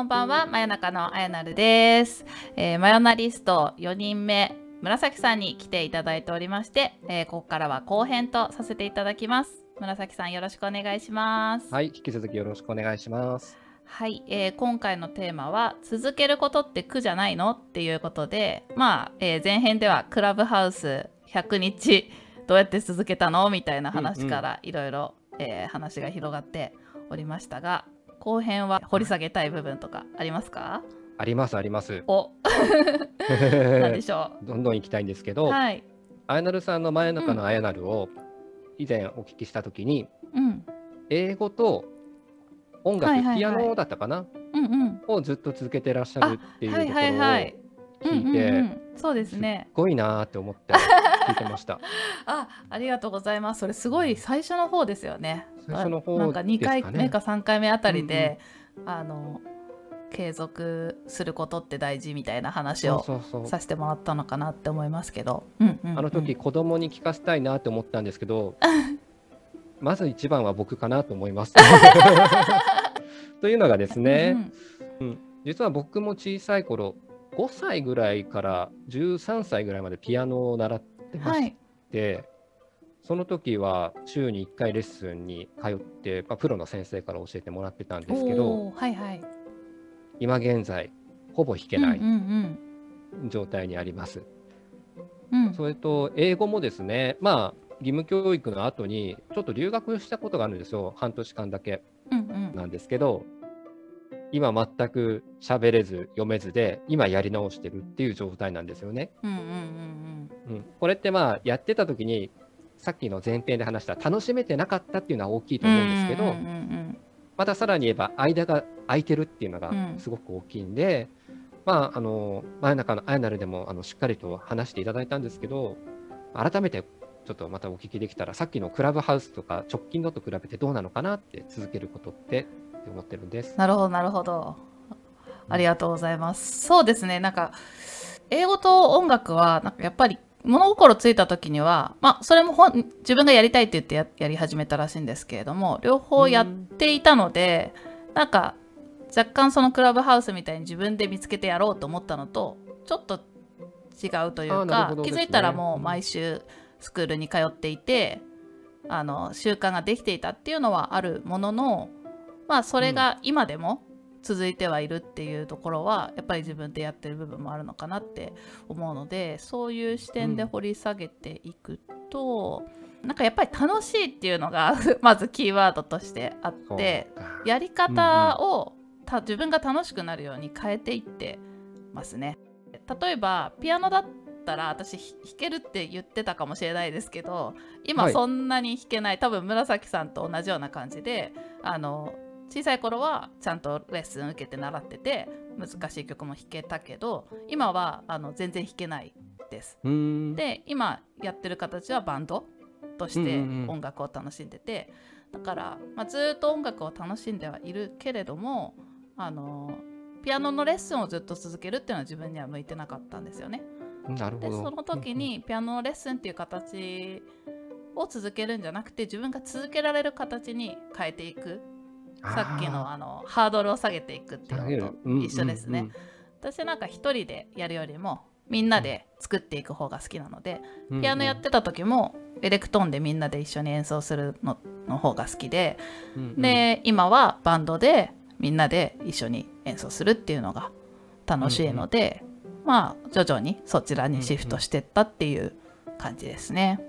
こんばんは、真夜中のあやなるです。えー、真夜なリスト4人目、紫さんに来ていただいておりまして、えーここからは後編とさせていただきます。紫さんよろしくお願いします。はい、引き続きよろしくお願いします。はい、えー今回のテーマは「続けることって苦じゃないの?」っていうことでまあ、えー前編ではクラブハウス100日どうやって続けたの？みたいな話からいろいろえー話が広がっておりましたが後編は掘り下げたい部分とかありますか？ありますあります。お。何でしょどんどん行きたいんですけうど、はい、あやなるさんの真夜中のあやなるを以前お聞きしたときに、うん、英語と音楽、はいはいはい。ピアノだったかな？うんうん。をずっと続けてらっしゃるっていうところをはいはいはい。聞いて、うんうんうん、そうですね。すっごいなーって思って聞いてました。あ、ありがとうございます。それすごい最初の方ですよね。最初の方あなんか2回目か3回目あたりで、あの継続することって大事みたいな話を。させてもらったのかなって思いますけど。うんうんうんあの時子供に聞かせたいなって思ったんですけど、まず一番は僕かなと思います。というのがですね、実は僕も小さい頃5歳ぐらいから13歳ぐらいまでピアノを習ってまし。て、その時は週に1回レッスンに通って、まあ、プロの先生から教えてもらってたんですけどはいはい。今現在ほぼ弾けないうん状態にあります。うんうん。それと英語もですねまあ義務教育の後にちょっと留学したことがあるんですよ半年間だけうんうんなんですけど今全く喋れず読めずで今やり直してるっていう状態なんですよね。うんうんうんうん、これってまあやってた時にさっきの前編で話した楽しめてなかったっていうのは大きいとうん。思うんですけど、うんうんうんまたさらに言えば間が空いてるっていうのがうんすごく大きいんで、まああの真夜中のあやなるでもあのしっかりと話していただいたんですけど改めてちょっとまたお聞きできたらさっきのクラブハウスとか直近のと比べてどうなのかなって続けることってって思ってるんです。なるほどなるほど。ありがとうございます。そうですねなんか英語と音楽はなんかやっぱり物心ついた時にはまあそれも本自分がやりたいって言ってややり始めたらしいんですけれども両方やっていたので、なんか若干そのクラブハウスみたいに自分で見つけてやろうと思ったのとちょっと違うというか、ね気づいたらもう毎週スクールに通っていてあの習慣ができていたっていうのはあるもののまあそれが今でも続いてはいるっていうところはやっぱり自分でやってる部分もあるのかなって思うのでそういう視点で掘り下げていくと、なんかやっぱり楽しいっていうのが まずキーワードとしてあってやり方を、た自分が楽しくなるように変えていってますね。例えばピアノだったら私ひ弾けるって言ってたかもしれないですけど今はい。そんなに弾けない、多分紫さんと同じような感じであの小さい頃はちゃんとレッスン受けて習ってて難しい曲も弾けたけど今はあの全然弾けないです。で今やってる形はバンドとしてうんうんうん音楽を楽しんでて、だから、まあ、ずっと音楽を楽しんではいるけれどもあのピアノのレッスンをずっと続けるっていうのは自分には向いてなかったんですよね。なるほど。でその時にピアノのレッスンっていう形を続けるんじゃなくて自分が続けられる形に変えていくさっきのあのハードルを下げていくっていうのと一緒ですね。私なんか一人でやるよりもみんなで作っていく方が好きなので、ピアノやってた時もエレクトーンでみんなで一緒に演奏するのの方が好きで、うんうん、で今はバンドでみんなで一緒に演奏するっていうのが楽しいので、まあ徐々にそちらにシフトしてったっていう感じですね。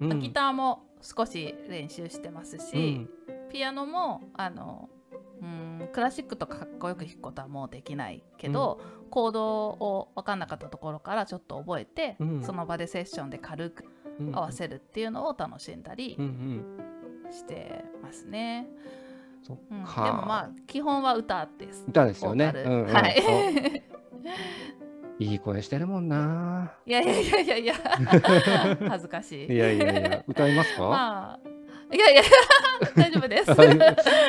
うん。ギターも少し練習してますし、うんピアノもあのうんクラシックとかかっこよく弾くことはもうできないけど、コードを分かんなかったところからちょっと覚えて、うんその場でセッションで軽くうん合わせるっていうのを楽しんだりうんうんしてますね。うん、でもかまあ基本は歌です。歌ですよねはい。いい声してるもんな。いやいやいやいやいや 恥ずかしい。いやいやいや、歌いますか？まあいやいや 大丈夫です。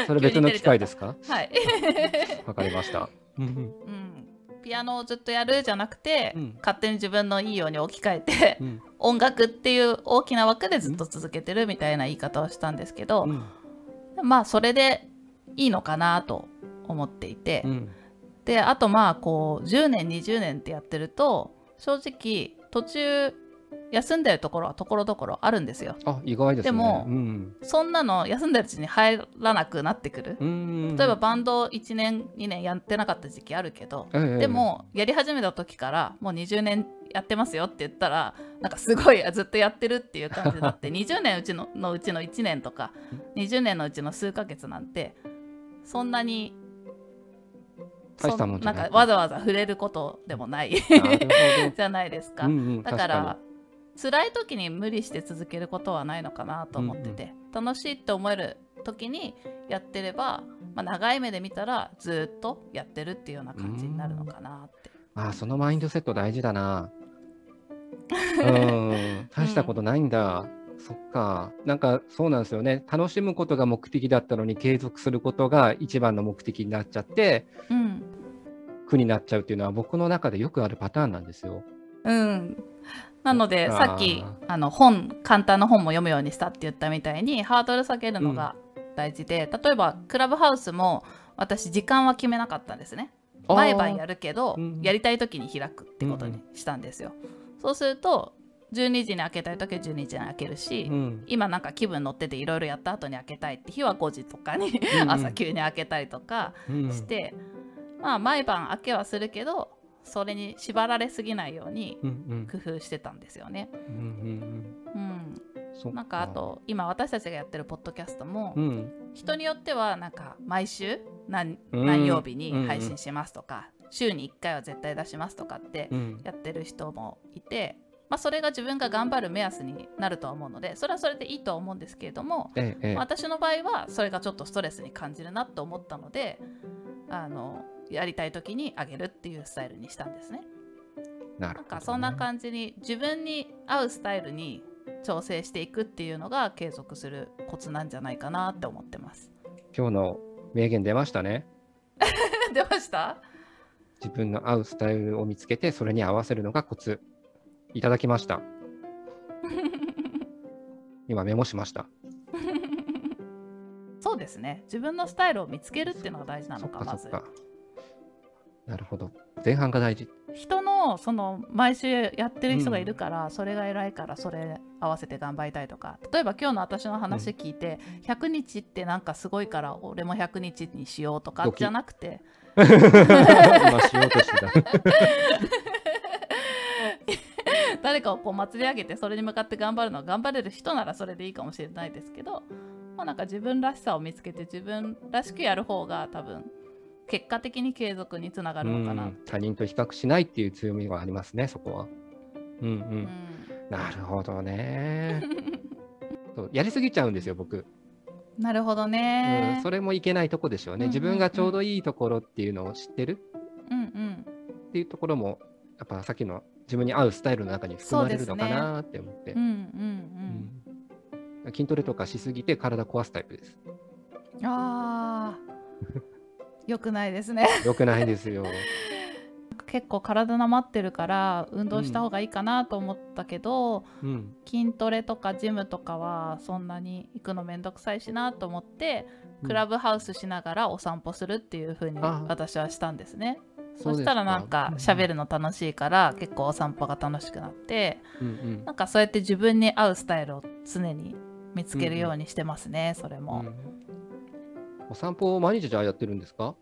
それ別の機会ですか？はい。わかりました。うんうん、ピアノをずっとやるじゃなくて、うん。勝手に自分のいいように置き換えて、うん。音楽っていう大きな枠でずっと続けてるみたいな言い方をしたんですけど、うん。まあそれでいいのかなと思っていて、うん。であとまあこう10年20年ってやってると正直途中休んでるところはところどころあるんですよ。あ意外ですね。でもうんそんなの休んでるうちに入らなくなってくる。うん例えばバンド1年2年やってなかった時期あるけど、ええでもやり始めた時からもう20年やってますよって言ったらなんかすごいずっとやってるっていう感じになって 20年うちののうちの1年とか20年のうちの数ヶ月なんてそんなになんかわざわざ触れることでもない じゃないですか。ど。うんうんだから辛い時に無理して続けることはないのかなと思ってて、楽しいって思える時にやってれば、まあ、長い目で見たらずっとやってるっていうような感じになるのかなって。あそのマインドセット大事だな。うん大したことないんだ。そっか。なんかそうなんですよね。楽しむことが目的だったのに継続することが一番の目的になっちゃってうん、苦になっちゃうっていうのは僕の中でよくあるパターンなんですよ。うん、なのでさっきあの本簡単な本も読むようにしたって言ったみたいにハードル下げるのが大事で、例えばクラブハウスも私時間は決めなかったんですね。毎晩やる。るけど、うんやりたい時に開くってことにしたんですよ。そうすると12時に開けたい時は12時に開けるし、うん。今なんか気分乗ってていろいろやった後に開けたいって日は5時とかにうんうん。朝急に開けたりとかうん。して、まあ毎晩開けはするけどそれに縛られすぎないようにうんうん。工夫してたんですよね。うんなんかあと今私たちがやってるポッドキャストも、うん。人によってはなんか毎週何曜日に配信しますとか、週に1回は絶対出しますとかってうん。やってる人もいて、まあ、それが自分が頑張る目安になるとは思うのでそれはそれでいいとは思うんですけれども、ええ。ええ私の場合はそれがちょっとストレスに感じるなと思ったのであのやりたい時にあげるっていうスタイルにしたんですね。なね。なんかそんな感じに自分に合うスタイルに調整していくっていうのが継続するコツなんじゃないかなって思ってます。今日の名言出ましたね。出ました？自分の合うスタイルを見つけてそれに合わせるのがコツ。いただきました。今メモしました。そうですね。自分のスタイルを見つけるっていうのが大事なのかまずかそっかなるほど。前半が大事。人のその毎週やってる人がいるから、それが偉いからそれ合わせて頑張りたいとか。例えば今日の私の話聞いて、100日ってなんかすごいから俺も100日にしようとかじゃなくて。今しようとしてた。誰かをこう祭り上げてそれに向かって頑張るのは頑張れる人ならそれでいいかもしれないですけど、まあ、なんか自分らしさを見つけて自分らしくやる方が多分結果的に継続につながるのかな。うん。他人と比較しないっていう強みがありますねそこは。うんうん、うん。なるほどね。そうやりすぎちゃうんですよ僕、なるほどうねん、。それもいけないとこでしょうね、うんうんうん。自分がちょうどいいところっていうのを知ってる。うんうん。っていうところもやっぱさっきの自分に合うスタイルの中に含まれるのかなって思って。うんうんうん。筋トレとかしすぎて体壊すタイプです。うん。ああ。よくないですね。よくないですよ。結構体なまってるから運動した方がいいかなと思ったけど、うん。筋トレとかジムとかはそんなに行くのめんどくさいしなと思って、クラブハウスしながらお散歩するっていう風にあ私はしたんですね。そしたらなんか喋る。るの楽しいから結構お散歩が楽しくなってうんうんなんかそうやって自分に合うスタイルを常に見つけるようにしてますね、それも。うんお散歩を毎日じゃあやってるんですか？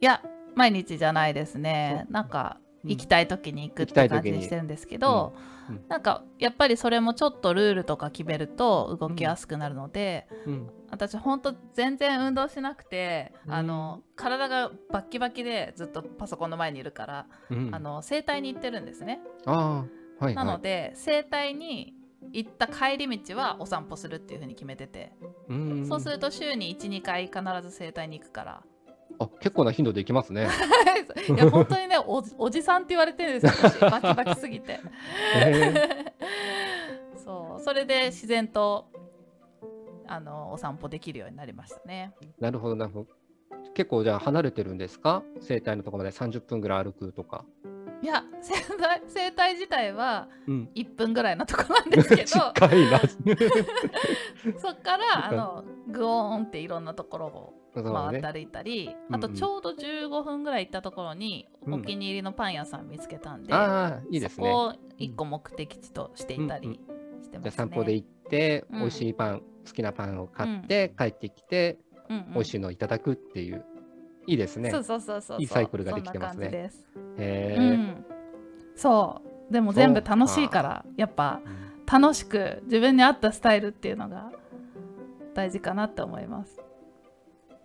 いや毎日じゃないですね。なんか行きたい時に行くって感じにしてるんですけど、うん。うん。なんかやっぱりそれもちょっとルールとか決めると動きやすくなるので、うん。私ほんと全然運動しなくて、うん。あの体がバッキバキでずっとパソコンの前にいるから、うん。あの整体に行ってるんですね、はい、はい。なので整体に行った帰り道はお散歩するっていう風に決めてて、うん。そうすると週に12回必ず整体に行くから。あ結構な頻度で行きますね。いや本当にねおじおじさんって言われてるんですよ私。バキバキすぎて。へ そう。それで自然とあのお散歩できるようになりましたね。なるほど、なるほど。結構じゃあ離れてるんですか？整体のところまで。30分ぐらい歩くとか。いや生態生態自体はうん。1分ぐらいのとこなんですけど 近いな。そっからあのグオーンっていろんなところを。回って歩いたり、うんあとちょうど15分ぐらい行ったところにうんお気に入りのパン屋さん見つけたんで、ああ、いいですね。そこを1個目的地としていたりしてます散歩で行って、うん美味しいパン、好きなパンを買って、帰ってきて、うんうん美味しいのをいただくっていう。いいですね。そうそうそうそう。そういいサイクルができてますね。へえ。うん、そう。でも全部楽しいからやっぱ楽しく自分に合ったスタイルっていうのが大事かなって思います。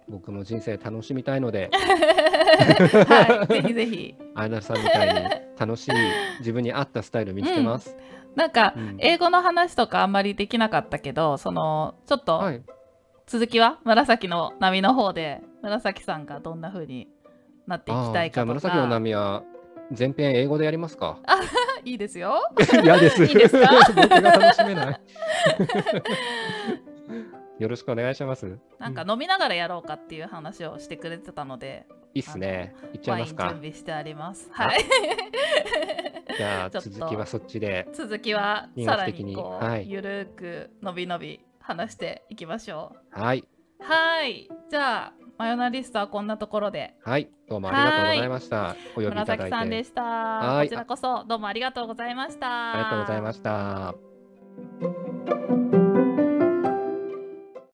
僕も人生楽しみたいので、はい、ぜひぜひ。アイナさんみたいに楽しい自分に合ったスタイル見つけます。なんか、うん。英語の話とかあんまりできなかったけどそのちょっとはい。続きは？紫の波の方で紫さんがどんな風になっていきああ、じゃあたいかと紫のか波は全編英語でやりますか。いいですよ。嫌です。いいですか？僕が楽しめない。よろしくお願いします。なんかう飲みながらやろうかっていう話をしてくれてたので、いいっすね。いっちゃいますか。備してあります。あはい。じゃあ続きはそっちで。続きは音さらににこう、はいゆるくのびのび話していきましょはい。う。はい。じゃあマヨナリストはこんなところで。はい。どうもありがとうございました。お呼びいただ紫いて。さんでした。はいこちらこそどうもありがとうございました。ありがとうございました。